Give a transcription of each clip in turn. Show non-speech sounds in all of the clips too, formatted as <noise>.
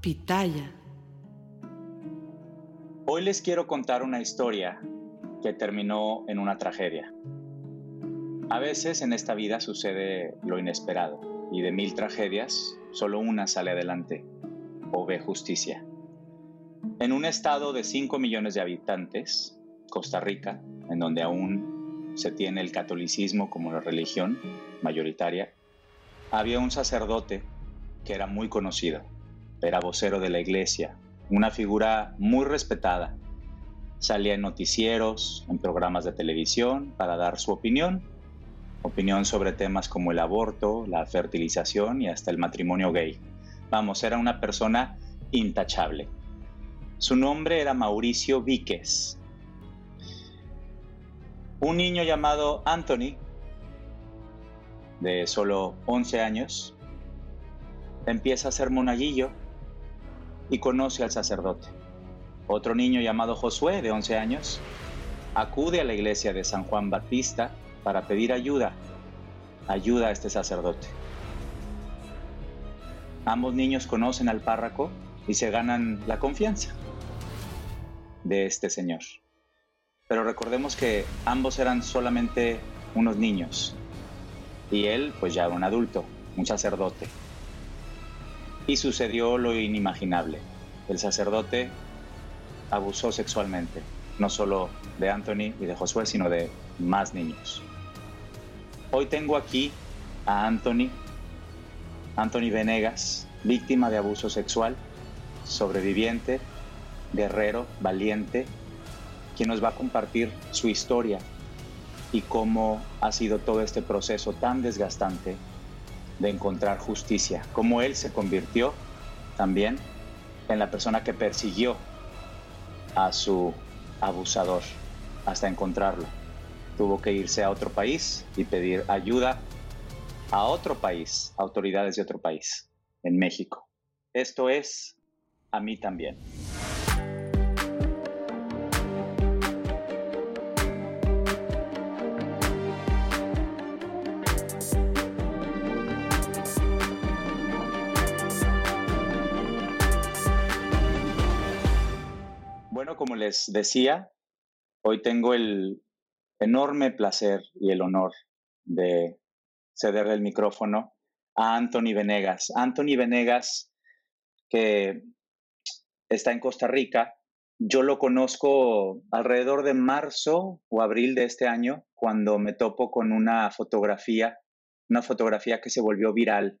Pitaya. Hoy les quiero contar una historia que terminó en una tragedia. A veces en esta vida sucede lo inesperado y de mil tragedias solo una sale adelante o ve justicia. En un estado de 5 millones de habitantes, Costa Rica, en donde aún se tiene el catolicismo como la religión mayoritaria, había un sacerdote que era muy conocido era vocero de la iglesia, una figura muy respetada. Salía en noticieros, en programas de televisión para dar su opinión, opinión sobre temas como el aborto, la fertilización y hasta el matrimonio gay. Vamos, era una persona intachable. Su nombre era Mauricio Víquez. Un niño llamado Anthony, de solo 11 años, empieza a ser monaguillo y conoce al sacerdote. Otro niño llamado Josué, de 11 años, acude a la iglesia de San Juan Batista para pedir ayuda, ayuda a este sacerdote. Ambos niños conocen al párroco y se ganan la confianza de este señor. Pero recordemos que ambos eran solamente unos niños y él pues ya un adulto, un sacerdote y sucedió lo inimaginable. El sacerdote abusó sexualmente, no solo de Anthony y de Josué, sino de más niños. Hoy tengo aquí a Anthony, Anthony Venegas, víctima de abuso sexual, sobreviviente, guerrero, valiente, quien nos va a compartir su historia y cómo ha sido todo este proceso tan desgastante de encontrar justicia, como él se convirtió también en la persona que persiguió a su abusador hasta encontrarlo. Tuvo que irse a otro país y pedir ayuda a otro país, autoridades de otro país, en México. Esto es a mí también. Como les decía, hoy tengo el enorme placer y el honor de cederle el micrófono a Anthony Venegas. Anthony Venegas, que está en Costa Rica, yo lo conozco alrededor de marzo o abril de este año, cuando me topo con una fotografía, una fotografía que se volvió viral,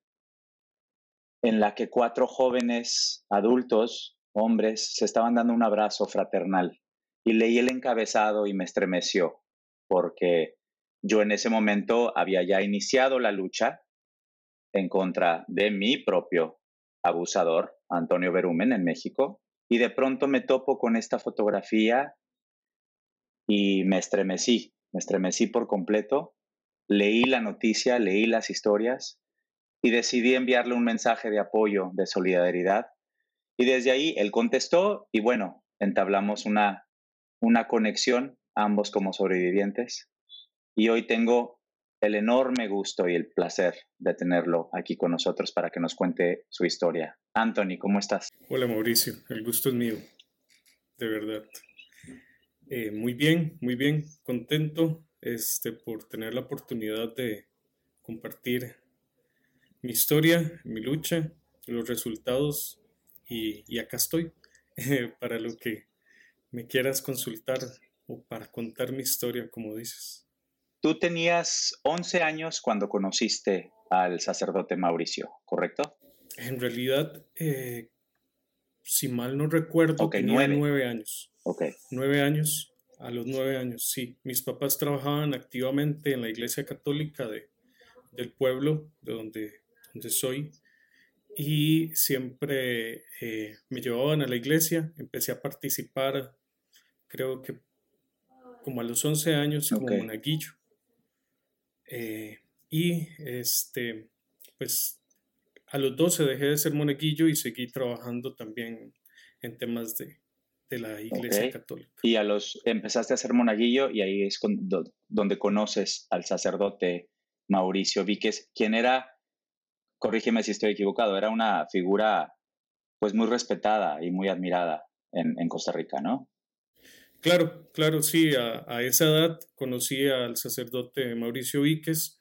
en la que cuatro jóvenes adultos hombres se estaban dando un abrazo fraternal y leí el encabezado y me estremeció porque yo en ese momento había ya iniciado la lucha en contra de mi propio abusador, Antonio Berumen, en México, y de pronto me topo con esta fotografía y me estremecí, me estremecí por completo, leí la noticia, leí las historias y decidí enviarle un mensaje de apoyo, de solidaridad y desde ahí él contestó y bueno, entablamos una, una conexión, ambos como sobrevivientes. Y hoy tengo el enorme gusto y el placer de tenerlo aquí con nosotros para que nos cuente su historia. Anthony, ¿cómo estás? Hola Mauricio, el gusto es mío, de verdad. Eh, muy bien, muy bien, contento este, por tener la oportunidad de compartir mi historia, mi lucha, los resultados y, acá estoy <laughs> para lo que me quieras consultar o para contar mi historia, como dices. Tú tenías 11 años cuando conociste al sacerdote Mauricio, ¿correcto? En realidad, eh, si mal no recuerdo, tenía nueve. años. Ok. Nueve años, a los nueve años, sí. Mis papás trabajaban activamente en la iglesia católica de, del pueblo, de donde, donde soy, y siempre eh, me llevaban a la iglesia, empecé a participar, creo que como a los 11 años como monaguillo. Eh, y este, pues a los 12 dejé de ser monaguillo y seguí trabajando también en temas de, la iglesia católica. Y a los empezaste a ser monaguillo y ahí es donde conoces al sacerdote Mauricio Víquez, quien era corrígeme si estoy equivocado, era una figura pues muy respetada y muy admirada en, Costa Rica, ¿no? Claro, claro, sí, a, esa edad conocí al sacerdote Mauricio Víquez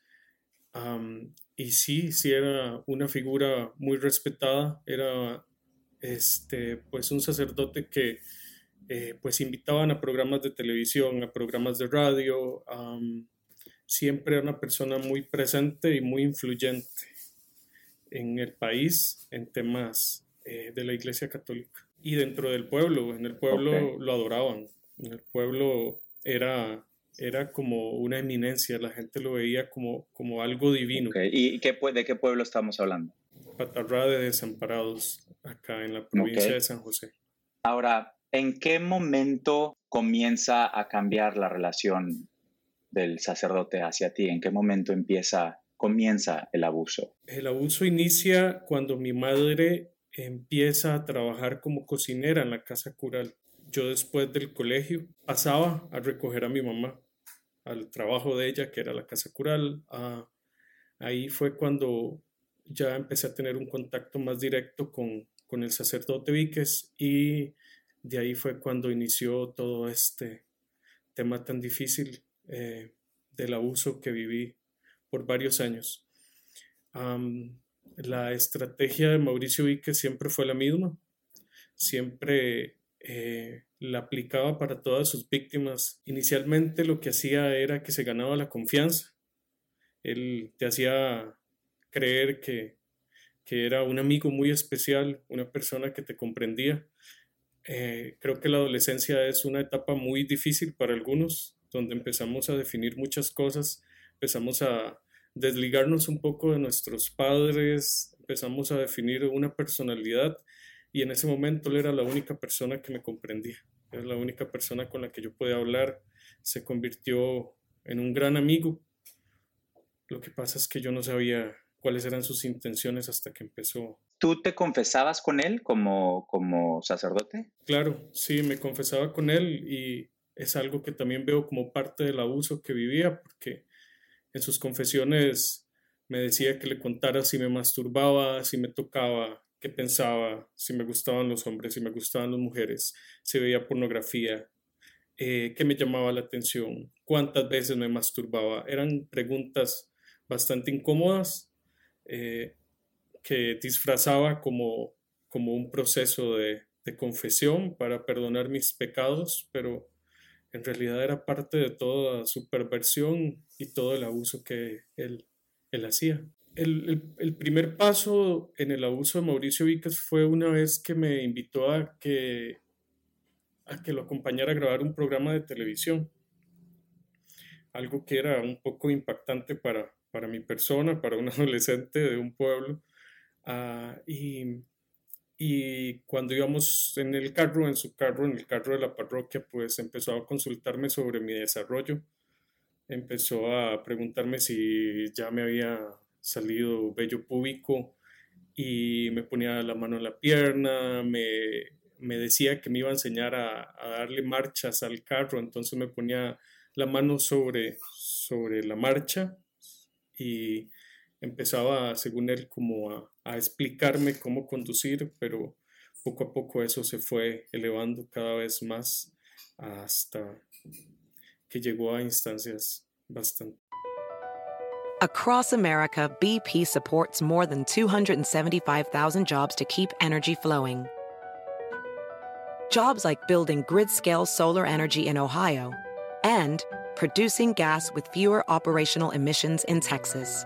y sí, sí era una figura muy respetada, era este, pues un sacerdote que eh, pues invitaban a programas de televisión, a programas de radio, siempre era una persona muy presente y muy influyente en el país en temas eh, de la Iglesia Católica. Y dentro del pueblo, en el pueblo lo adoraban, en el pueblo era, era como una eminencia, la gente lo veía como, como algo divino. ¿Y qué, de qué pueblo estamos hablando? Patarra de Desamparados, acá en la provincia de San José. Ahora, ¿en qué momento comienza a cambiar la relación del sacerdote hacia ti? ¿En qué momento empieza comienza el abuso? El abuso inicia cuando mi madre empieza a trabajar como cocinera en la casa cural. Yo después del colegio pasaba a recoger a mi mamá al trabajo de ella, que era la casa cural. ahí fue cuando ya empecé a tener un contacto más directo con, el sacerdote Víquez y de ahí fue cuando inició todo este tema tan difícil eh, del abuso que viví por varios años. la estrategia de Mauricio Vique siempre fue la misma, siempre eh, la aplicaba para todas sus víctimas. Inicialmente lo que hacía era que se ganaba la confianza, él te hacía creer que, que era un amigo muy especial, una persona que te comprendía. Eh, creo que la adolescencia es una etapa muy difícil para algunos, donde empezamos a definir muchas cosas empezamos a desligarnos un poco de nuestros padres, empezamos a definir una personalidad y en ese momento él era la única persona que me comprendía, era la única persona con la que yo podía hablar, se convirtió en un gran amigo. Lo que pasa es que yo no sabía cuáles eran sus intenciones hasta que empezó. ¿Tú te confesabas con él como, como sacerdote? Claro, sí, me confesaba con él y es algo que también veo como parte del abuso que vivía, porque en sus confesiones me decía que le contara si me masturbaba, si me tocaba, qué pensaba, si me gustaban los hombres, si me gustaban las mujeres, si veía pornografía, eh, qué me llamaba la atención, cuántas veces me masturbaba. Eran preguntas bastante incómodas eh, que disfrazaba como, como un proceso de, de confesión para perdonar mis pecados, pero en realidad era parte de toda su perversión y todo el abuso que él, él hacía. El, el, primer paso en el abuso de Mauricio Víquez fue una vez que me invitó a que, a que lo acompañara a grabar un programa de televisión, algo que era un poco impactante para, para mi persona, para un <laughs> adolescente de un pueblo. Uh, y y cuando íbamos en el carro, en su carro, en el carro de la parroquia, pues empezó a consultarme sobre mi desarrollo, empezó a preguntarme si ya me había salido vello púbico y me ponía la mano en la pierna, me, me decía que me iba a enseñar a, a, darle marchas al carro, entonces me ponía la mano sobre, sobre la marcha y empezaba, según él, como a, a explicarme cómo conducir, pero poco a poco eso se fue elevando cada vez más hasta que llegó a instancias bastante. Across America, BP supports more than 275,000 jobs to keep energy flowing. Jobs like building grid scale solar energy in Ohio and producing gas with fewer operational emissions in Texas.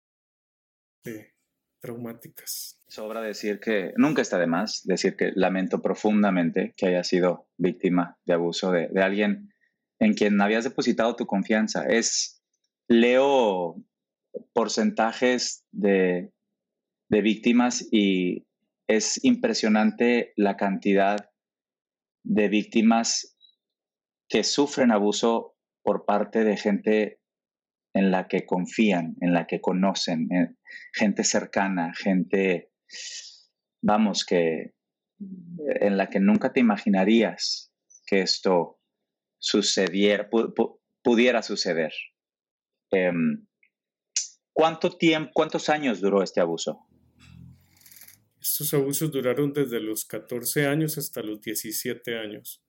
traumáticas. Sobra decir que nunca está de más decir que lamento profundamente que haya sido víctima de abuso de, alguien en quien habías depositado tu confianza. Es, leo porcentajes de, de víctimas y es impresionante la cantidad de víctimas que sufren abuso por parte de gente en la que confían, en la que conocen, eh, gente cercana, gente, vamos, que en la que nunca te imaginarías que esto sucediera, pudiera suceder. Em, ¿Cuánto tiempo, cuántos años duró este abuso? Estos abusos duraron desde los 14 años hasta los 17 años.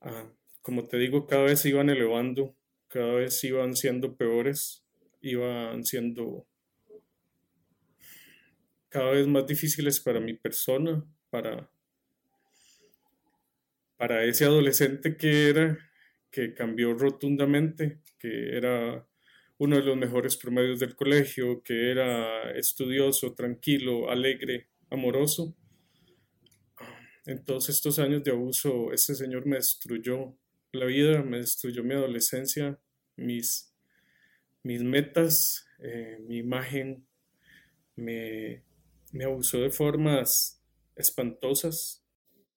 Ah, como te digo, cada vez se iban elevando cada vez iban siendo peores, iban siendo cada vez más difíciles para mi persona, para, para ese adolescente que era, que cambió rotundamente, que era uno de los mejores promedios del colegio, que era estudioso, tranquilo, alegre, amoroso. En todos estos años de abuso, ese señor me destruyó la vida, me destruyó mi adolescencia, mis, mis metas, eh, mi imagen, me, me abusó de formas espantosas.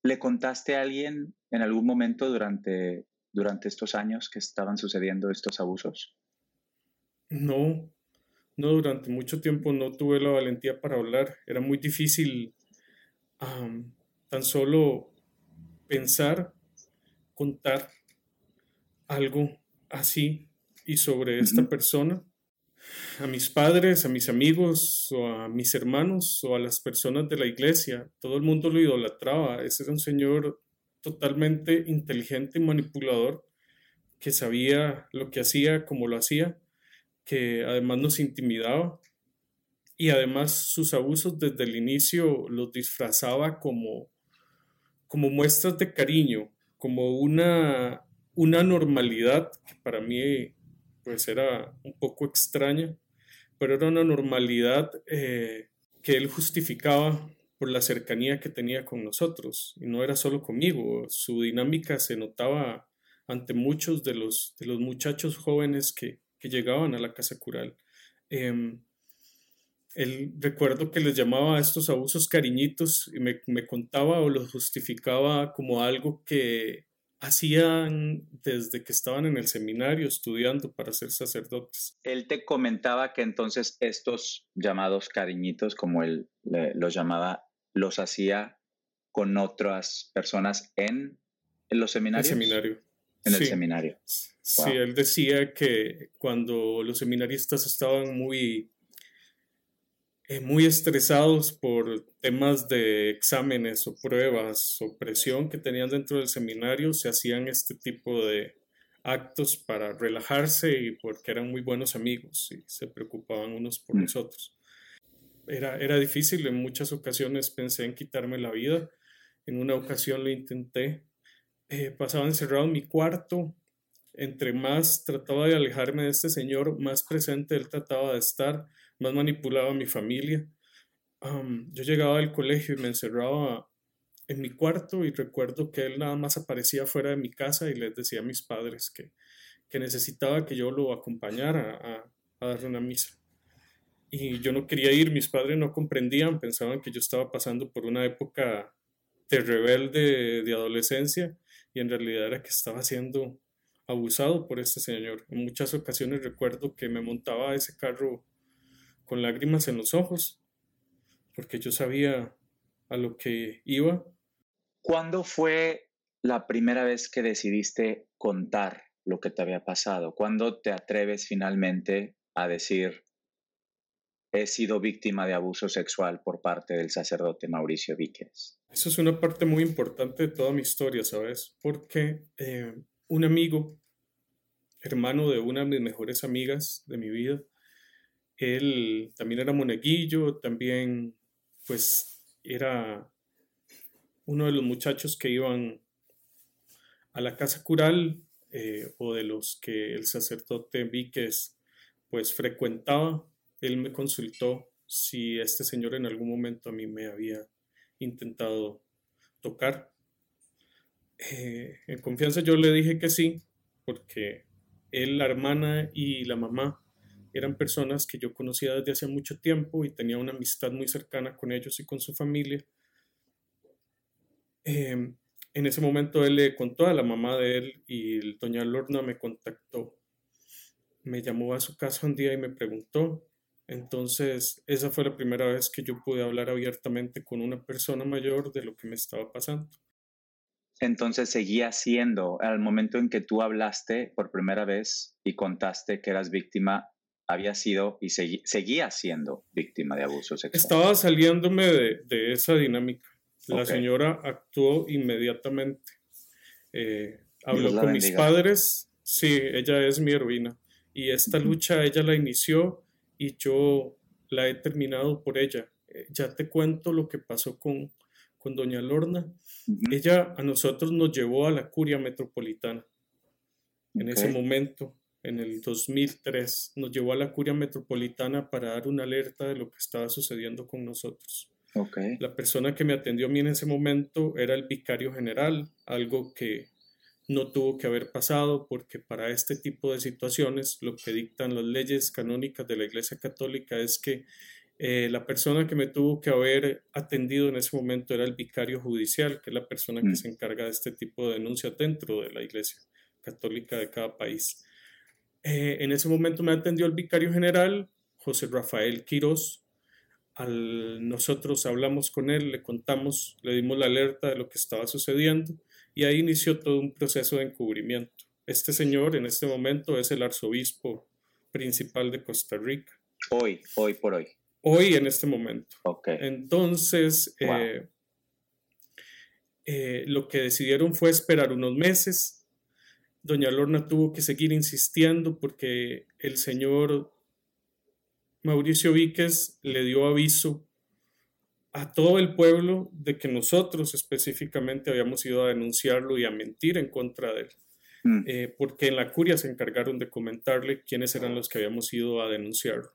¿Le contaste a alguien en algún momento durante, durante estos años que estaban sucediendo estos abusos? No, no, durante mucho tiempo no tuve la valentía para hablar. Era muy difícil tan solo pensar, contar algo así y sobre esta persona a mis padres, a mis amigos o a mis hermanos o a las personas de la iglesia. Todo el mundo lo idolatraba. Ese era un señor totalmente inteligente y manipulador que sabía lo que hacía, cómo lo hacía, que además nos intimidaba y además sus abusos desde el inicio los disfrazaba como, como muestras de cariño, como una una normalidad que para mí pues era un poco extraña, pero era una normalidad eh, que él justificaba por la cercanía que tenía con nosotros y no era solo conmigo, su dinámica se notaba ante muchos de los, de los muchachos jóvenes que, que llegaban a la casa cural. Eh, él recuerdo que les llamaba a estos abusos cariñitos y me, me contaba o los justificaba como algo que hacían desde que estaban en el seminario estudiando para ser sacerdotes. Él te comentaba que entonces estos llamados cariñitos, como él los llamaba, los hacía con otras personas en, los seminarios. El seminario. En el seminario. Sí, él decía que cuando los seminaristas estaban muy muy estresados por temas de exámenes o pruebas o presión que tenían dentro del seminario, se hacían este tipo de actos para relajarse y porque eran muy buenos amigos y se preocupaban unos por los mm. otros. Era, era difícil, en muchas ocasiones pensé en quitarme la vida, en una ocasión lo intenté, eh, pasaba encerrado en mi cuarto, entre más trataba de alejarme de este señor, más presente él trataba de estar, más manipulaba a mi familia. yo llegaba al colegio y me encerraba en mi cuarto y recuerdo que él nada más aparecía fuera de mi casa y les decía a mis padres que, que necesitaba que yo lo acompañara a, a darle una misa. y yo no quería ir, mis padres no comprendían, pensaban que yo estaba pasando por una época de rebelde de adolescencia y en realidad era que estaba siendo abusado por este señor. En muchas ocasiones recuerdo que me montaba ese carro con lágrimas en los ojos, porque yo sabía a lo que iba. ¿Cuándo fue la primera vez que decidiste contar lo que te había pasado? ¿Cuándo te atreves finalmente a decir, he sido víctima de abuso sexual por parte del sacerdote Mauricio Víquez? Eso es una parte muy importante de toda mi historia, ¿sabes? Porque eh, un amigo, hermano de una de mis mejores amigas de mi vida, él también era moneguillo, también pues era uno de los muchachos que iban a la casa cural eh, o de los que el sacerdote Víquez pues frecuentaba, él me consultó si este señor en algún momento a mí me había intentado tocar. Eh, en confianza yo le dije que sí, porque él, la hermana y la mamá eran personas que yo conocía desde hace mucho tiempo y tenía una amistad muy cercana con ellos y con su familia. Em, en ese momento él le contó a la mamá de él y doña Lorna me contactó. Me llamó a su casa un día y me preguntó. Entonces, esa fue la primera vez que yo pude hablar abiertamente con una persona mayor de lo que me estaba pasando. Entonces seguía siendo, al momento en que tú hablaste por primera vez y contaste que eras víctima, había sido y seguía siendo víctima de abuso sexual. Estaba saliéndome de, esa dinámica. La señora actuó inmediatamente. Eh, habló con mis padres. Sí, ella es mi heroína. Y esta lucha ella la inició y yo la he terminado por ella. Eh, ya te cuento lo que pasó con, con doña Lorna. Ella a nosotros nos llevó a la curia metropolitana. En ese momento, en el 2003, nos llevó a la curia metropolitana para dar una alerta de lo que estaba sucediendo con nosotros. La persona que me atendió a mí en ese momento era el vicario general, algo que no tuvo que haber pasado porque para este tipo de situaciones lo que dictan las leyes canónicas de la Iglesia Católica es que eh, la persona que me tuvo que haber atendido en ese momento era el vicario judicial, que es la persona que mm. se encarga de este tipo de denuncias dentro de la Iglesia Católica de cada país. Eh, en ese momento me atendió el vicario general, José Rafael Quirós, al, nosotros hablamos con él, le contamos, le dimos la alerta de lo que estaba sucediendo y ahí inició todo un proceso de encubrimiento. Este señor en este momento es el arzobispo principal de Costa Rica. Hoy, hoy por hoy. Hoy en este momento. Ok. Entonces, eh, eh, lo que decidieron fue esperar unos meses. Doña Lorna tuvo que seguir insistiendo porque el señor Mauricio Víquez le dio aviso a todo el pueblo de que nosotros específicamente habíamos ido a denunciarlo y a mentir en contra de él. Mm. Eh, porque en la curia se encargaron de comentarle quiénes eran los que habíamos ido a denunciarlo.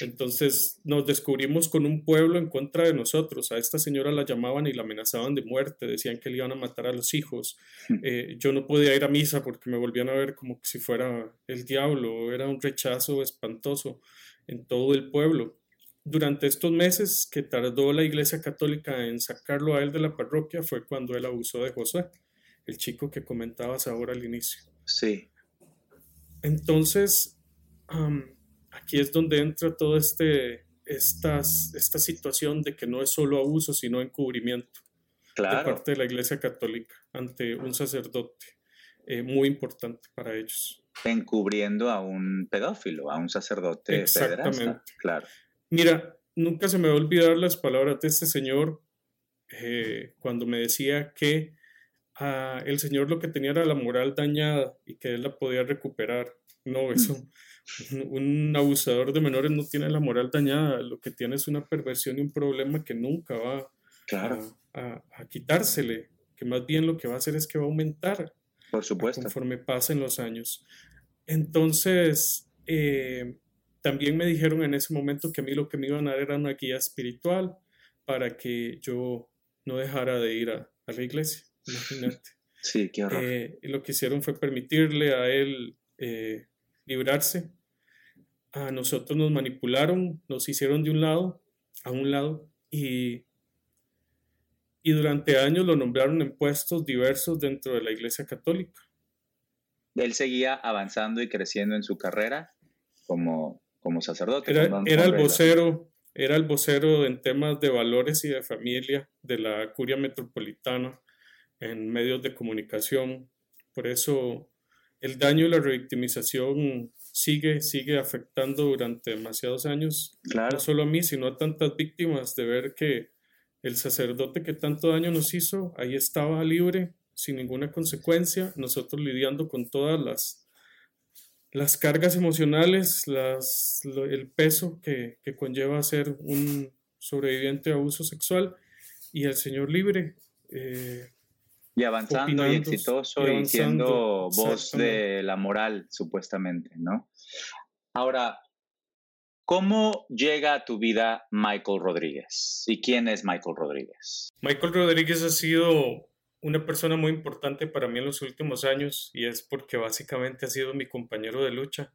Entonces nos descubrimos con un pueblo en contra de nosotros. A esta señora la llamaban y la amenazaban de muerte, decían que le iban a matar a los hijos. Mm. Eh, yo no podía ir a misa porque me volvían a ver como si fuera el diablo, era un rechazo espantoso en todo el pueblo. Durante estos meses que tardó la Iglesia Católica en sacarlo a él de la parroquia fue cuando él abusó de José, el chico que comentabas ahora al inicio. Sí. Entonces, aquí es donde entra toda este, esta situación de que no es solo abuso, sino encubrimiento de parte de la Iglesia Católica ante un sacerdote eh, muy importante para ellos encubriendo a un pedófilo, a un sacerdote Exactamente. Claro. Mira, nunca se me va a olvidar las palabras de este señor eh, cuando me decía que ah, el señor lo que tenía era la moral dañada y que él la podía recuperar. No, eso, un abusador de menores no tiene la moral dañada, lo que tiene es una perversión y un problema que nunca va a, a quitársele, que más bien lo que va a hacer es que va a aumentar. Por supuesto. Conforme pasen los años. Entonces, eh, también me dijeron en ese momento que a mí lo que me iban a dar era una guía espiritual para que yo no dejara de ir a, la iglesia. Imagínate. Sí, qué horror. Eh, lo que hicieron fue permitirle a él eh, librarse. a nosotros nos manipularon, nos hicieron de un lado a un lado y, y durante años lo nombraron en puestos diversos dentro de la Iglesia Católica. Él seguía avanzando y creciendo en su carrera como, como sacerdote. Era, era el vocero, era el vocero en temas de valores y de familia de la curia metropolitana en medios de comunicación. Por eso el daño y la revictimización sigue, sigue afectando durante demasiados años, no solo a mí, sino a tantas víctimas de ver que el sacerdote que tanto daño nos hizo, ahí estaba libre, sin ninguna consecuencia, nosotros lidiando con todas las, las cargas emocionales, las, el peso que, que conlleva ser un sobreviviente de abuso sexual y el Señor libre. Eh, y avanzando y exitoso y, siendo voz de la moral, supuestamente, ¿no? Ahora, ¿cómo llega a tu vida Michael Rodríguez? ¿Y quién es Michael Rodríguez? Michael Rodríguez ha sido una persona muy importante para mí en los últimos años y es porque básicamente ha sido mi compañero de lucha.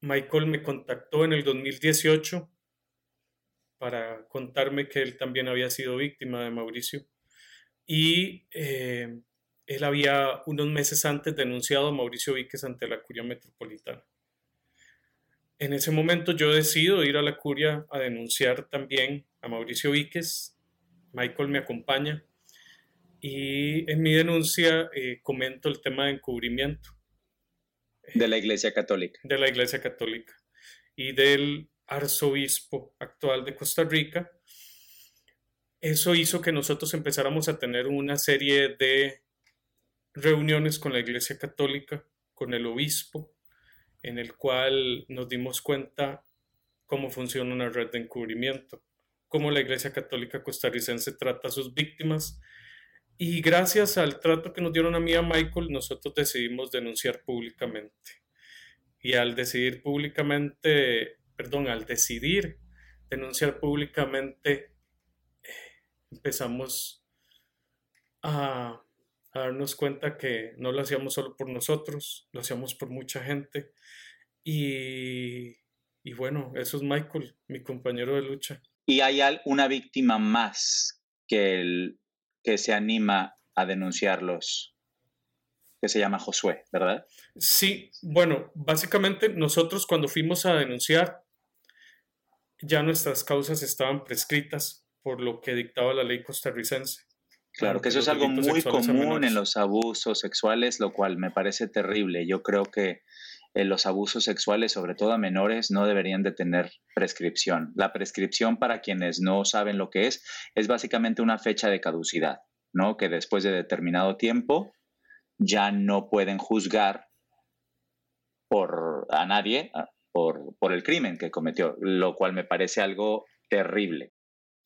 Michael me contactó en el 2018 para contarme que él también había sido víctima de Mauricio y eh, él había unos meses antes denunciado a Mauricio Víquez ante la Curia Metropolitana. En ese momento yo decido ir a la Curia a denunciar también a Mauricio Víquez. Michael me acompaña y en mi denuncia eh, comento el tema de encubrimiento. De la Iglesia Católica. De la Iglesia Católica y del arzobispo actual de Costa Rica, eso hizo que nosotros empezáramos a tener una serie de reuniones con la Iglesia Católica, con el obispo, en el cual nos dimos cuenta cómo funciona una red de encubrimiento, cómo la Iglesia Católica costarricense trata a sus víctimas. Y gracias al trato que nos dieron a mí y a Michael, nosotros decidimos denunciar públicamente. Y al decidir públicamente, perdón, al decidir denunciar públicamente empezamos a, darnos cuenta que no lo hacíamos solo por nosotros, lo hacíamos por mucha gente. Y, y bueno, eso es Michael, mi compañero de lucha. ¿Y hay una víctima más que, el, que se anima a denunciarlos? que se llama Josué, ¿verdad? Sí, bueno, básicamente nosotros cuando fuimos a denunciar, ya nuestras causas estaban prescritas por lo que dictaba la ley costarricense. Claro, que eso es algo muy común en los abusos sexuales, lo cual me parece terrible. Yo creo que eh, los abusos sexuales, sobre todo a menores, no deberían de tener prescripción. La prescripción, para quienes no saben lo que es, es básicamente una fecha de caducidad, ¿no? Que después de determinado tiempo ya no pueden juzgar por, a nadie por, por el crimen que cometió, lo cual me parece algo terrible.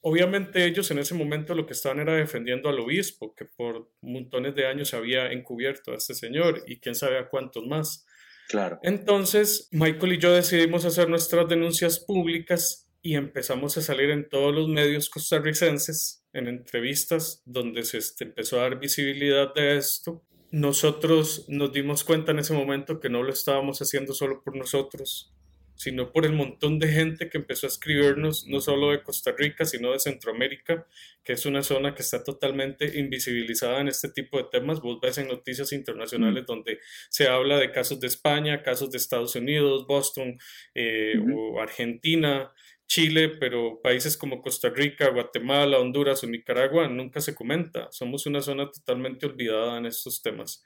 Obviamente ellos en ese momento lo que estaban era defendiendo al obispo, que por montones de años había encubierto a este señor y quién sabe a cuántos más. Claro. Entonces, Michael y yo decidimos hacer nuestras denuncias públicas y empezamos a salir en todos los medios costarricenses, en entrevistas donde se este, empezó a dar visibilidad de esto. Nosotros nos dimos cuenta en ese momento que no lo estábamos haciendo solo por nosotros, sino por el montón de gente que empezó a escribirnos, no solo de Costa Rica, sino de Centroamérica, que es una zona que está totalmente invisibilizada en este tipo de temas. Vos ves en noticias internacionales mm. donde se habla de casos de España, casos de Estados Unidos, Boston eh, o Argentina, Chile, pero países como Costa Rica, Guatemala, Honduras o Nicaragua nunca se comenta. Somos una zona totalmente olvidada en estos temas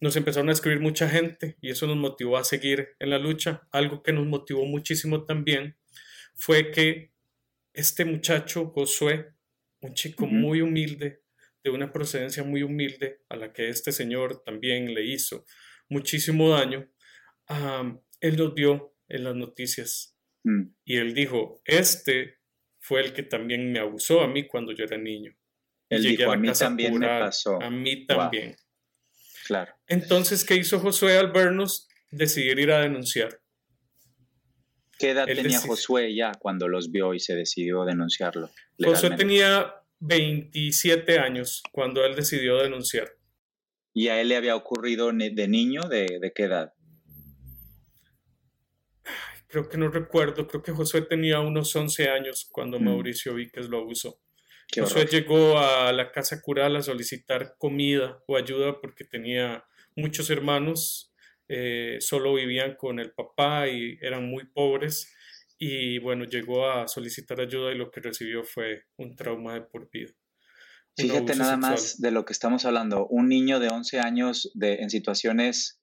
nos empezaron a escribir mucha gente y eso nos motivó a seguir en la lucha. Algo que nos motivó muchísimo también fue que este muchacho, Josué, un chico muy humilde, de una procedencia muy humilde, a la que este señor también le hizo muchísimo daño, él nos vio en las noticias mm. y él dijo, este fue el que también me abusó a mí cuando yo era niño. Él dijo, a, mí también me pasó. A mí también. Claro. Entonces, ¿qué hizo Josué al vernos? Decidir ir a denunciar. ¿Qué edad tenía Josué ya cuando los vio y se decidió denunciarlo? Josué tenía 27 años cuando él decidió denunciar. ¿Y a él le había ocurrido de niño? ¿De, qué edad? creo que no recuerdo, creo que Josué tenía unos 11 años cuando Mm. Mauricio Víquez lo abusó. Josué llegó a la casa cural a solicitar comida o ayuda porque tenía muchos hermanos, eh, solo vivían con el papá y eran muy pobres. Y bueno, llegó a solicitar ayuda y lo que recibió fue un trauma de por vida. Fíjate nada sexual. más de lo que estamos hablando. Un niño de 11 años de, en situaciones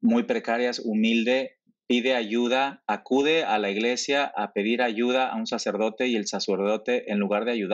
muy precarias, humilde, pide ayuda, acude a la iglesia a pedir ayuda a un sacerdote y el sacerdote, en lugar de ayudar,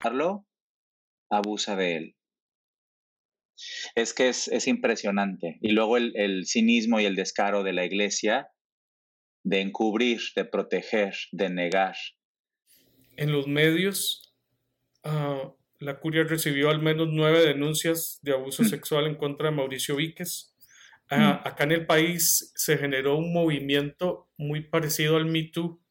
Ayudarlo, abusa de él. Es que es, es impresionante. Y luego el, el cinismo y el descaro de la iglesia de encubrir, de proteger, de negar. En los medios, ah, la curia recibió al menos nueve denuncias de abuso Mm. sexual en contra de Mauricio Víquez. Ah, acá en el país se generó un movimiento muy parecido al Me Too,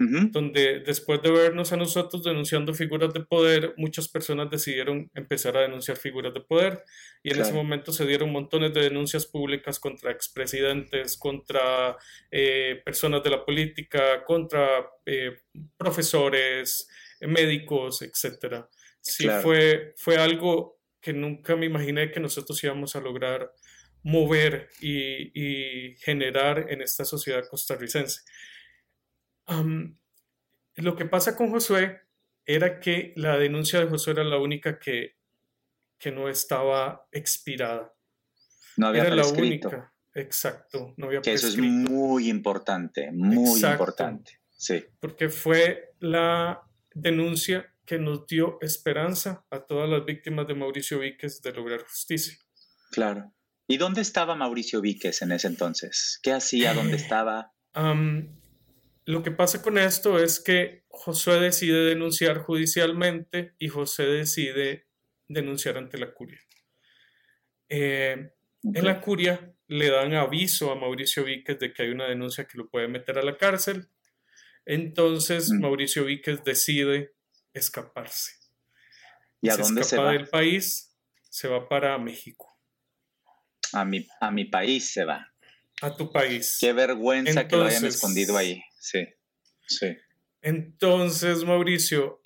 Ujú. donde después de vernos a nosotros denunciando figuras de poder, muchas personas decidieron empezar a denunciar figuras de poder y en ese Claro. momento se dieron montones de denuncias públicas contra expresidentes, contra eh, personas de la política, contra eh, profesores, médicos, etcétera. Sí Claro. fue, fue algo que nunca me imaginé que nosotros íbamos a lograr mover y, y generar en esta sociedad costarricense. Lo que pasa con Josué era que la denuncia de Josué era la única que, que no estaba expirada. No había Era la única. Exacto, no había Que eso es muy importante, muy Exacto. importante. Sí, Porque fue la denuncia que nos dio esperanza a todas las víctimas de Mauricio Víquez de lograr justicia. claro. ¿Y dónde estaba Mauricio Víquez en ese entonces? ¿Qué hacía? ¿Dónde Eh, estaba? Lo que pasa con esto es que Josué decide denunciar judicialmente y José decide denunciar ante la curia. Eh, En la curia le dan aviso a Mauricio Víquez de que hay una denuncia que lo puede meter a la cárcel. Entonces. Mauricio Víquez decide escaparse. ¿Y a se dónde se escapa va? del país, se va para México, A mi, a mi país se va. a tu país. Qué vergüenza que lo hayan escondido ahí. Sí, sí. Entonces, Mauricio,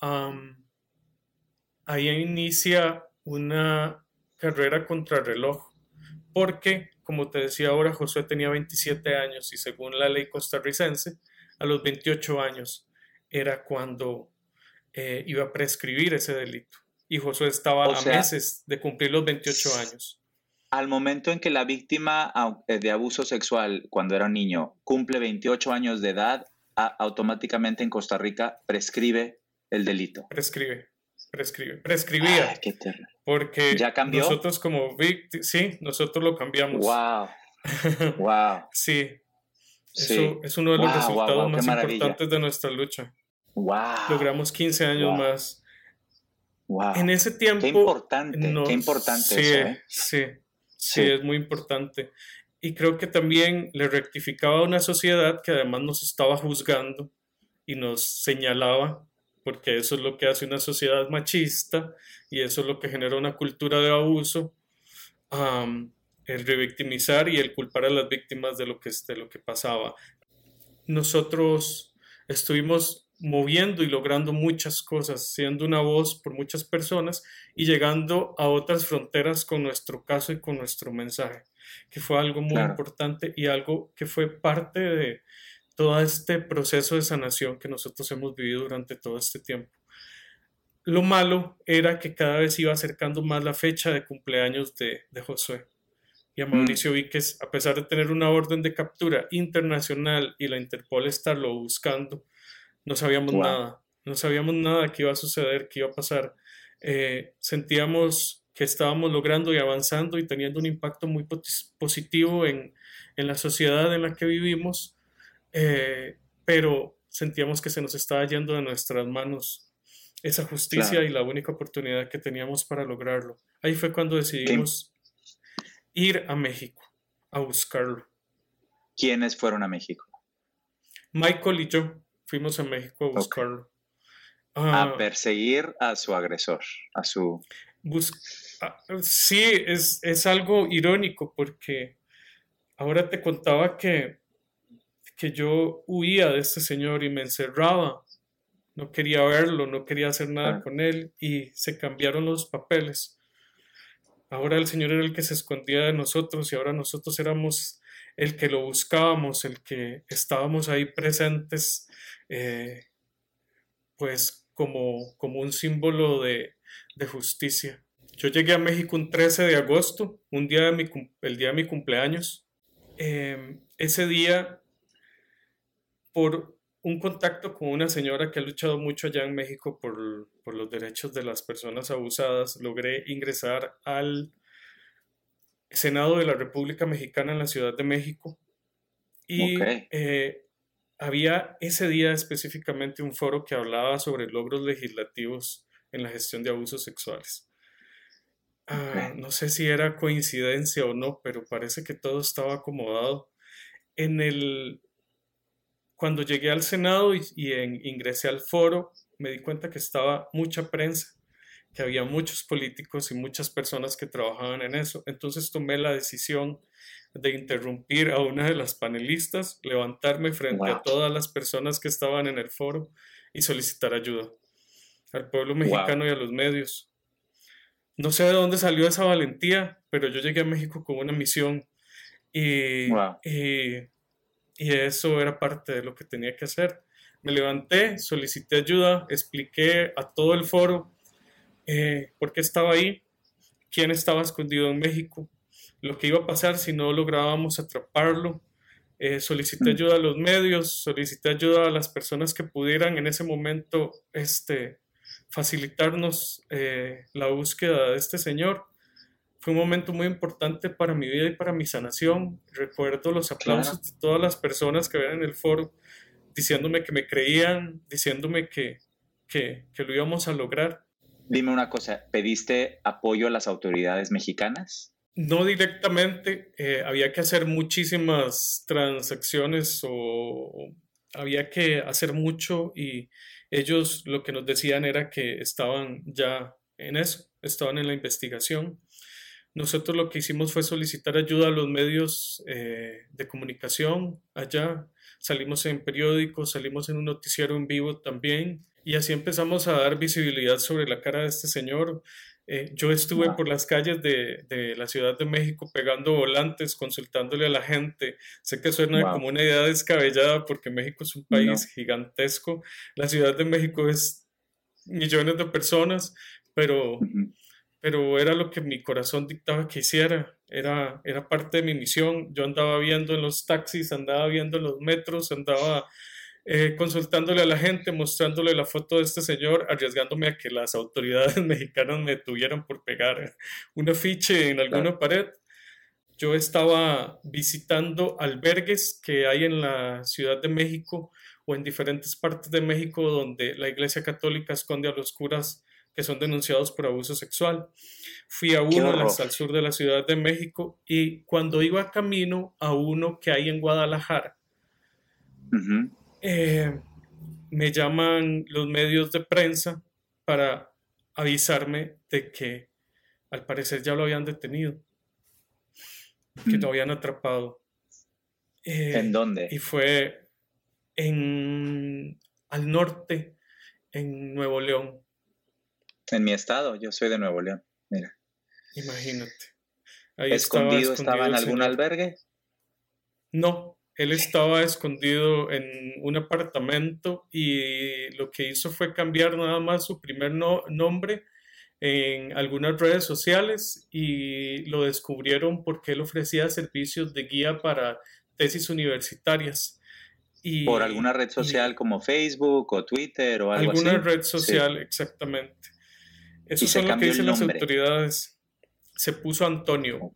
ahí inicia una carrera contrarreloj, porque, como te decía ahora, Josué tenía 27 años y según la ley costarricense, a los 28 años era cuando eh, iba a prescribir ese delito. Y Josué estaba O a sea, meses de cumplir los 28 años. Al momento en que la víctima eh, de abuso sexual, cuando era un niño, cumple 28 años de edad, a- automáticamente en Costa Rica prescribe el delito. Prescribe, prescribe, prescribía. Ay, qué terrible. Porque ¿Ya cambió? nosotros como víctimas, sí, nosotros lo cambiamos. Wow, wow, <laughs> sí, sí. eso es uno de los resultados más importantes de nuestra lucha. wow. Logramos 15 años más. wow. En ese tiempo... Qué importante, qué importante sí, eso, ¿eh? Sí, sí, Sí. es muy importante. Y creo que también le rectificaba a una sociedad que además nos estaba juzgando y nos señalaba, porque eso es lo que hace una sociedad machista y eso es lo que genera una cultura de abuso, am, el revictimizar y el culpar a las víctimas de lo que, de lo que pasaba. Nosotros estuvimos moviendo y logrando muchas cosas, siendo una voz por muchas personas y llegando a otras fronteras con nuestro caso y con nuestro mensaje. Que fue algo muy importante y algo que fue parte de todo este proceso de sanación que nosotros hemos vivido durante todo este tiempo. Lo malo era que cada vez iba acercando más la fecha de cumpleaños de, de Josué. Y a mm. Mauricio Víquez, a pesar de tener una orden de captura internacional y la Interpol estarlo buscando, no sabíamos nada. No sabíamos nada que iba a suceder, que iba a pasar. Eh, sentíamos que estábamos logrando y avanzando y teniendo un impacto muy positivo en, en la sociedad en la que vivimos, eh, pero sentíamos que se nos estaba yendo de nuestras manos esa justicia y la única oportunidad que teníamos para lograrlo. Ahí fue cuando decidimos ir a México a buscarlo. ¿Quiénes fueron a México? Michael y yo fuimos a México a buscarlo. a ah. perseguir a su agresor, a su... sí, es, es algo irónico porque ahora te contaba que, que yo huía de este señor y me encerraba no quería verlo, no quería hacer nada con él y se cambiaron los papeles. Ahora el Señor era el que se escondía de nosotros y ahora nosotros éramos el que lo buscábamos, el que estábamos ahí presentes, eh, pues como, como un símbolo de, justicia. Yo llegué a México un 13 de agosto, un día de mi, el día de mi cumpleaños. Em, ese día, por un contacto con una señora que ha luchado mucho allá en México por, los derechos de las personas abusadas. Logré ingresar al Senado de la República Mexicana en la Ciudad de México. Y eh, había ese día específicamente un foro que hablaba sobre logros legislativos en la gestión de abusos sexuales. Ah, no sé si era coincidencia o no, pero parece que todo estaba acomodado. En el cuando llegué al Senado y, ingresé al foro, me di cuenta que estaba mucha prensa, que había muchos políticos y muchas personas que trabajaban en eso. Entonces tomé la decisión de interrumpir a una de las panelistas, levantarme frente a todas las personas que estaban en el foro y solicitar ayuda al pueblo mexicano y a los medios. No sé de dónde salió esa valentía, pero yo llegué a México con una misión y, y y eso era parte de lo que tenía que hacer. Me levanté, solicité ayuda, expliqué a todo el foro eh, por qué estaba ahí, quién estaba escondido en México, lo que iba a pasar si no lográbamos atraparlo. Eh, solicité mm. ayuda a los medios, solicité ayuda a las personas que pudieran en ese momento este, facilitarnos eh, la búsqueda de este señor fue un momento muy importante para mi vida y para mi sanación. Recuerdo los aplausos de todas las personas que ven en el foro diciéndome que me creían, diciéndome que, que, que, lo íbamos a lograr. Dime una cosa, ¿pediste apoyo a las autoridades mexicanas? No directamente, eh, había que hacer muchísimas transacciones o había que hacer mucho y ellos lo que nos decían era que estaban ya en eso, estaban en la investigación nosotros lo que hicimos fue solicitar ayuda a los medios eh, de comunicación allá. Salimos en periódicos, salimos en un noticiero en vivo también y así empezamos a dar visibilidad sobre la cara de este señor. Eh, yo estuve por las calles de, de, la Ciudad de México pegando volantes, consultándole a la gente. Sé que suena como una idea descabellada porque México es un país gigantesco. La Ciudad de México es millones de personas, pero pero era lo que mi corazón dictaba que hiciera, era, era parte de mi misión. Yo andaba viendo en los taxis, andaba viendo en los metros, andaba eh, consultándole a la gente, mostrándole la foto de este señor, arriesgándome a que las autoridades <laughs> mexicanas me tuvieran por pegar un afiche en alguna pared. Yo estaba visitando albergues que hay en la Ciudad de México o en diferentes partes de México donde la Iglesia Católica esconde a los curas que son denunciados por abuso sexual. Fui a uno al sur de la Ciudad de México y cuando iba camino a uno que hay en Guadalajara, eh, me llaman los medios de prensa para avisarme de que al parecer ya lo habían detenido, que lo habían atrapado. Eh, ¿En dónde? Y fue en al norte, en Nuevo León. En mi estado, yo soy de Nuevo León, mira. Imagínate. ¿Escondido estaba, en algún albergue? No, él estaba escondido en un apartamento y lo que hizo fue cambiar nada más su primer nombre en algunas redes sociales y lo descubrieron porque él ofrecía servicios de guía para tesis universitarias. Y, por alguna red social como Facebook o Twitter o algo alguna así. Alguna red social, exactamente. Eso es lo que dicen las autoridades. Se puso Antonio.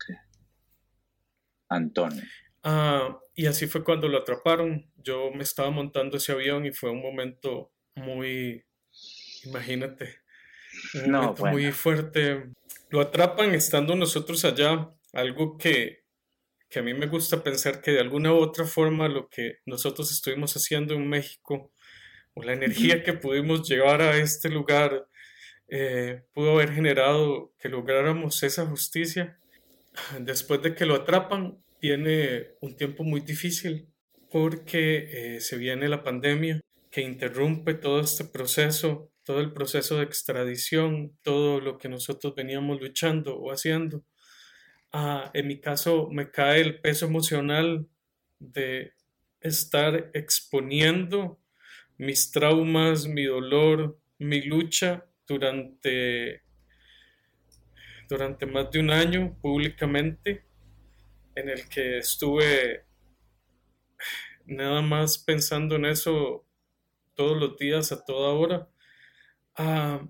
Antonio. Ah, y así fue cuando lo atraparon. Yo me estaba montando ese avión y fue un momento muy, imagínate, un momento muy fuerte. Lo atrapan estando nosotros allá, algo que, que a mí me gusta pensar que de alguna u otra forma lo que nosotros estuvimos haciendo en México o la energía que pudimos llevar a este lugar eh, pudo haber generado que lográramos esa justicia. Después de que lo atrapan, viene un tiempo muy difícil porque eh, se viene la pandemia que interrumpe todo este proceso, todo el proceso de extradición, todo lo que nosotros veníamos luchando o haciendo. Ah, en mi caso me cae el peso emocional de estar exponiendo mis traumas, mi dolor, mi lucha durante, durante más de un año públicamente en el que estuve nada más pensando en eso todos los días, a toda hora. Ah,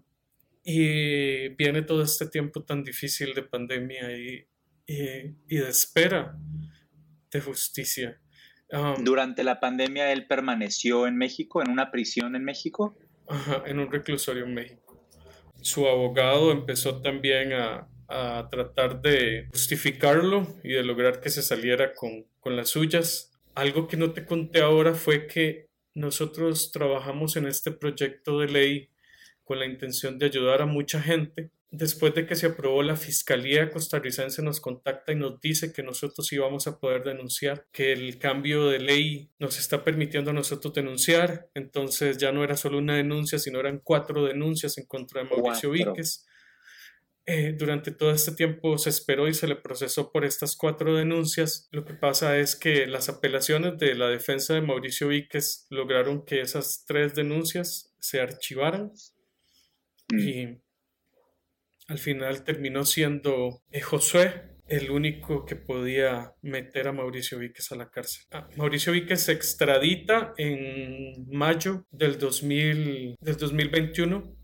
y viene todo este tiempo tan difícil de pandemia y, de espera de justicia. Ah, Durante la pandemia él permaneció en México, en una prisión en México. Ajá, en un reclusorio en México su abogado empezó también a, tratar de justificarlo y de lograr que se saliera con, con las suyas. Algo que no te conté ahora fue que nosotros trabajamos en este proyecto de ley con la intención de ayudar a mucha gente después de que se aprobó la Fiscalía costarricense nos contacta y nos dice que nosotros íbamos a poder denunciar, que el cambio de ley nos está permitiendo a nosotros denunciar, entonces ya no era solo una denuncia, sino eran cuatro denuncias en contra de Mauricio Víquez. Eh, durante todo este tiempo se esperó y se le procesó por estas cuatro denuncias. Lo que pasa es que las apelaciones de la defensa de Mauricio Víquez lograron que esas tres denuncias se archivaran mm. y al final terminó siendo eh, Josué el único que podía meter a Mauricio Víquez a la cárcel. Ah, Mauricio Víquez se extradita en mayo del, 2000, del 2021.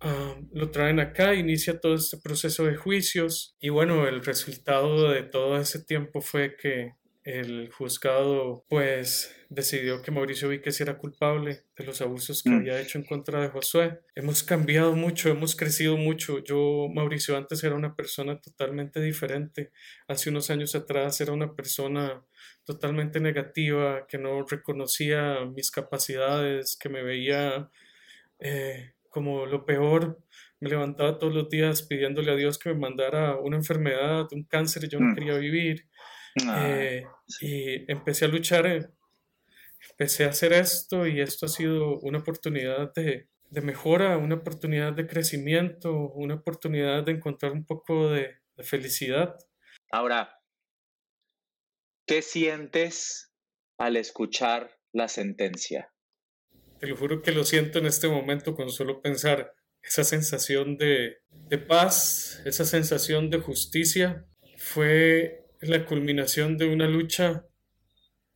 Ah, lo traen acá, inicia todo este proceso de juicios y bueno, el resultado de todo ese tiempo fue que el juzgado pues decidió que Mauricio Víquez era culpable de los abusos que mm. había hecho en contra de Josué. Hemos cambiado mucho, hemos crecido mucho. Yo, Mauricio, antes era una persona totalmente diferente. Hace unos años atrás era una persona totalmente negativa, que no reconocía mis capacidades, que me veía eh, como lo peor. Me levantaba todos los días pidiéndole a Dios que me mandara una enfermedad, un cáncer, y yo no mm. quería vivir. Eh, y empecé a luchar, eh, empecé a hacer esto y esto ha sido una oportunidad de, de mejora, una oportunidad de crecimiento, una oportunidad de encontrar un poco de, de felicidad. Ahora, ¿qué sientes al escuchar la sentencia? Te lo juro que lo siento en este momento con solo pensar esa sensación de, de paz, esa sensación de justicia. Fue la culminación de una lucha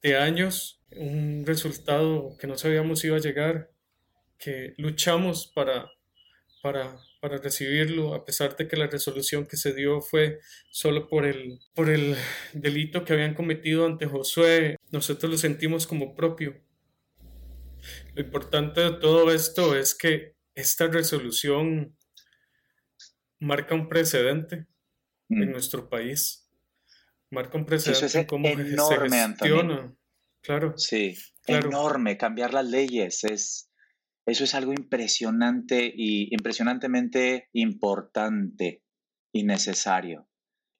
de años, un resultado que no sabíamos iba a llegar, que luchamos para, para, para recibirlo, a pesar de que la resolución que se dio fue solo por el, por el delito que habían cometido ante Josué, nosotros lo sentimos como propio. Lo importante de todo esto es que esta resolución marca un precedente en mm. nuestro país marca un precedente eso es cómo enorme, se gestiona. Claro. Sí, enorme. Cambiar las leyes es, eso es algo impresionante y impresionantemente importante y necesario.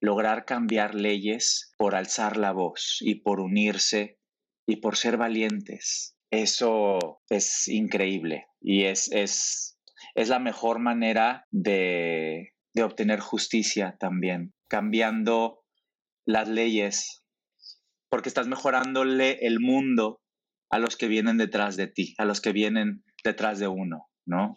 Lograr cambiar leyes por alzar la voz y por unirse y por ser valientes. Eso es increíble y es, es, es la mejor manera de, de obtener justicia también cambiando las leyes, porque estás mejorándole el mundo a los que vienen detrás de ti, a los que vienen detrás de uno, ¿no?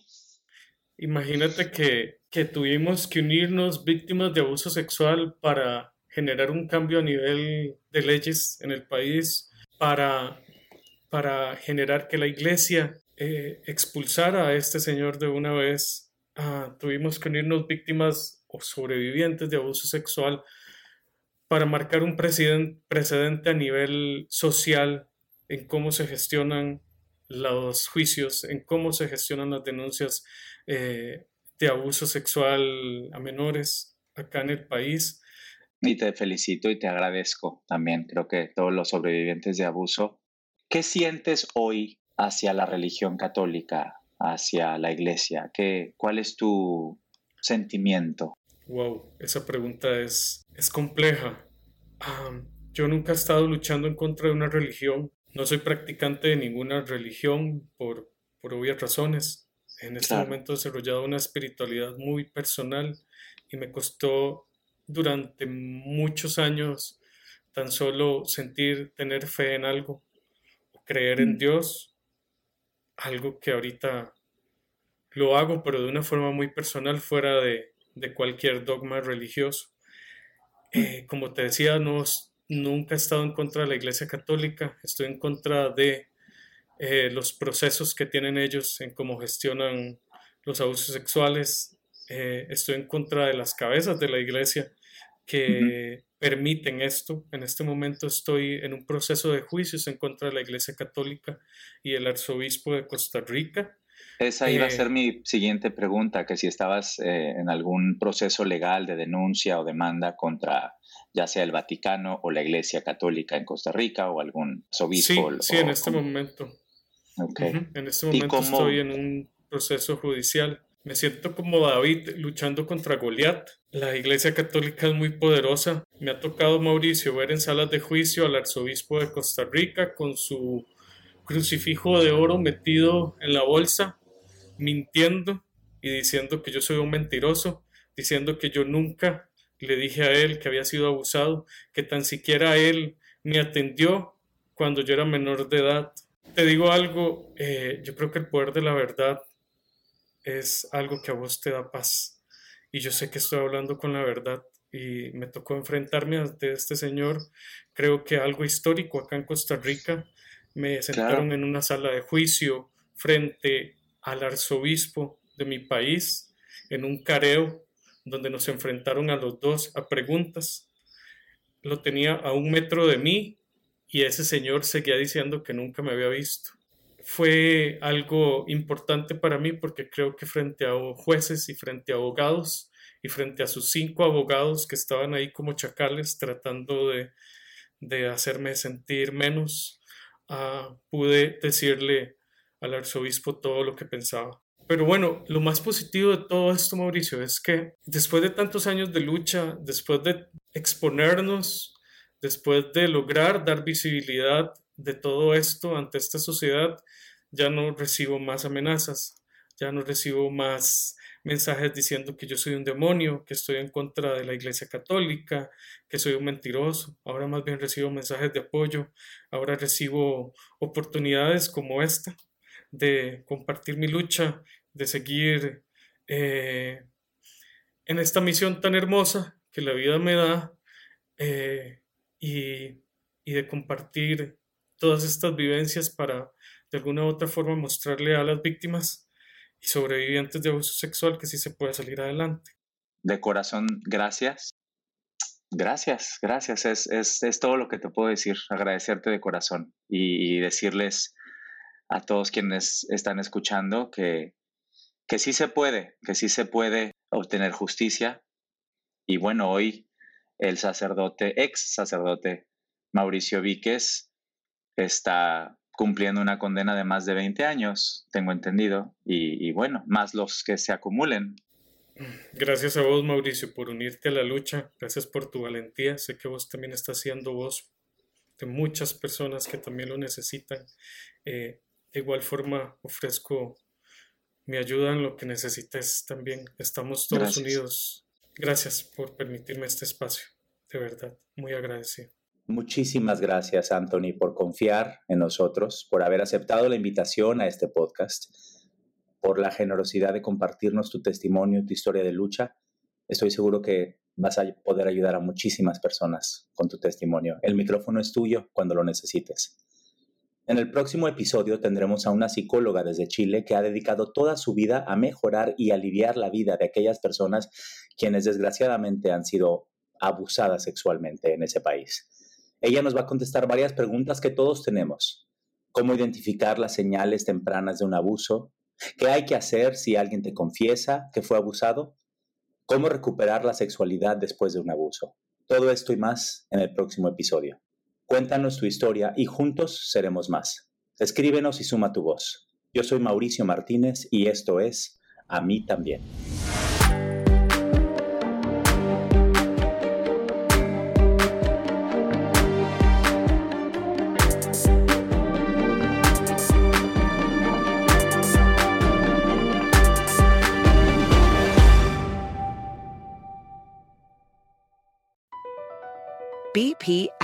Imagínate que, que tuvimos que unirnos víctimas de abuso sexual para generar un cambio a nivel de leyes en el país, para, para generar que la iglesia eh, expulsara a este señor de una vez. Ah, tuvimos que unirnos víctimas o sobrevivientes de abuso sexual para marcar un precedente a nivel social en cómo se gestionan los juicios, en cómo se gestionan las denuncias eh, de abuso sexual a menores acá en el país. Y te felicito y te agradezco también. Creo que todos los sobrevivientes de abuso. ¿Qué sientes hoy hacia la religión católica, hacia la iglesia? ¿Qué, ¿Cuál es tu sentimiento? Wow, esa pregunta es, es compleja. yo nunca he estado luchando en contra de una religión. No soy practicante de ninguna religión por, por obvias razones. En este momento he desarrollado una espiritualidad muy personal y me costó durante muchos años tan solo sentir, tener fe en algo, creer en mm. Dios, algo que ahorita lo hago, pero de una forma muy personal, fuera de, cualquier dogma religioso. Eh, como te decía, no, nunca he estado en contra de la Iglesia Católica, estoy en contra de eh, los procesos que tienen ellos en cómo gestionan los abusos sexuales, eh, estoy en contra de las cabezas de la Iglesia que permiten esto. En este momento estoy en un proceso de juicios en contra de la Iglesia Católica y el arzobispo de Costa Rica. Esa iba a ser mi siguiente pregunta, que si estabas en algún proceso legal de denuncia o demanda contra ya sea el Vaticano o la Iglesia Católica en Costa Rica o algún arzobispo. Sí, sí en este momento. En este momento estoy en un proceso judicial. Me siento como David luchando contra Goliat. La Iglesia Católica es muy poderosa. Me ha tocado, Mauricio, ver en salas de juicio al arzobispo de Costa Rica con su crucifijo de oro metido en la bolsa, mintiendo y diciendo que yo soy un mentiroso, diciendo que yo nunca le dije a él que había sido abusado, que tan siquiera él me atendió cuando yo era menor de edad. Te digo algo, eh, yo creo que el poder de la verdad es algo que a vos te da paz. Y yo sé que estoy hablando con la verdad y me tocó enfrentarme ante este señor. Creo que algo histórico acá en Costa Rica. Me sentaron en una sala de juicio frente al arzobispo de mi país, en un careo donde nos enfrentaron a los dos a preguntas. Lo tenía a un metro de mí y ese señor seguía diciendo que nunca me había visto. Fue algo importante para mí porque creo que frente a jueces y frente a abogados y frente a sus cinco abogados que estaban ahí como chacales tratando de, de hacerme sentir menos, ah, pude decirle al arzobispo todo lo que pensaba. Pero bueno, lo más positivo de todo esto, Mauricio, es que después de tantos años de lucha, después de exponernos, después de lograr dar visibilidad de todo esto ante esta sociedad, ya no recibo más amenazas, ya no recibo más mensajes diciendo que yo soy un demonio, que estoy en contra de la Iglesia Católica, que soy un mentiroso. Ahora más bien recibo mensajes de apoyo, ahora recibo oportunidades como esta de compartir mi lucha, de seguir eh, en esta misión tan hermosa que la vida me da eh, y, de compartir todas estas vivencias para de alguna u otra forma mostrarle a las víctimas y sobrevivientes de abuso sexual que sí se puede salir adelante. De corazón, gracias. Gracias, gracias. Es, todo lo que te puedo decir. Agradecerte de corazón y decirles a todos quienes están escuchando que, que sí se puede, que sí se puede obtener justicia. Y bueno, hoy el sacerdote, ex sacerdote Mauricio Víquez, está cumpliendo una condena de más de 20 años, tengo entendido, y, y, bueno, más los que se acumulen. Gracias a vos, Mauricio, por unirte a la lucha, gracias por tu valentía, sé que vos también estás siendo voz de muchas personas que también lo necesitan. Eh, de igual forma, ofrezco mi ayuda en lo que necesites también. Estamos todos unidos. Gracias por permitirme este espacio, de verdad, muy agradecido. Muchísimas gracias, Anthony, por confiar en nosotros, por haber aceptado la invitación a este podcast, por la generosidad de compartirnos tu testimonio, tu historia de lucha. Estoy seguro que vas a poder ayudar a muchísimas personas con tu testimonio. El micrófono es tuyo cuando lo necesites. En el próximo episodio tendremos a una psicóloga desde Chile que ha dedicado toda su vida a mejorar y aliviar la vida de aquellas personas quienes desgraciadamente han sido abusadas sexualmente en ese país. Ella nos va a contestar varias preguntas que todos tenemos. ¿Cómo identificar las señales tempranas de un abuso? ¿Qué hay que hacer si alguien te confiesa que fue abusado? ¿Cómo recuperar la sexualidad después de un abuso? Todo esto y más en el próximo episodio. Cuéntanos tu historia y juntos seremos más. Escríbenos y suma tu voz. Yo soy Mauricio Martínez y esto es A mí también.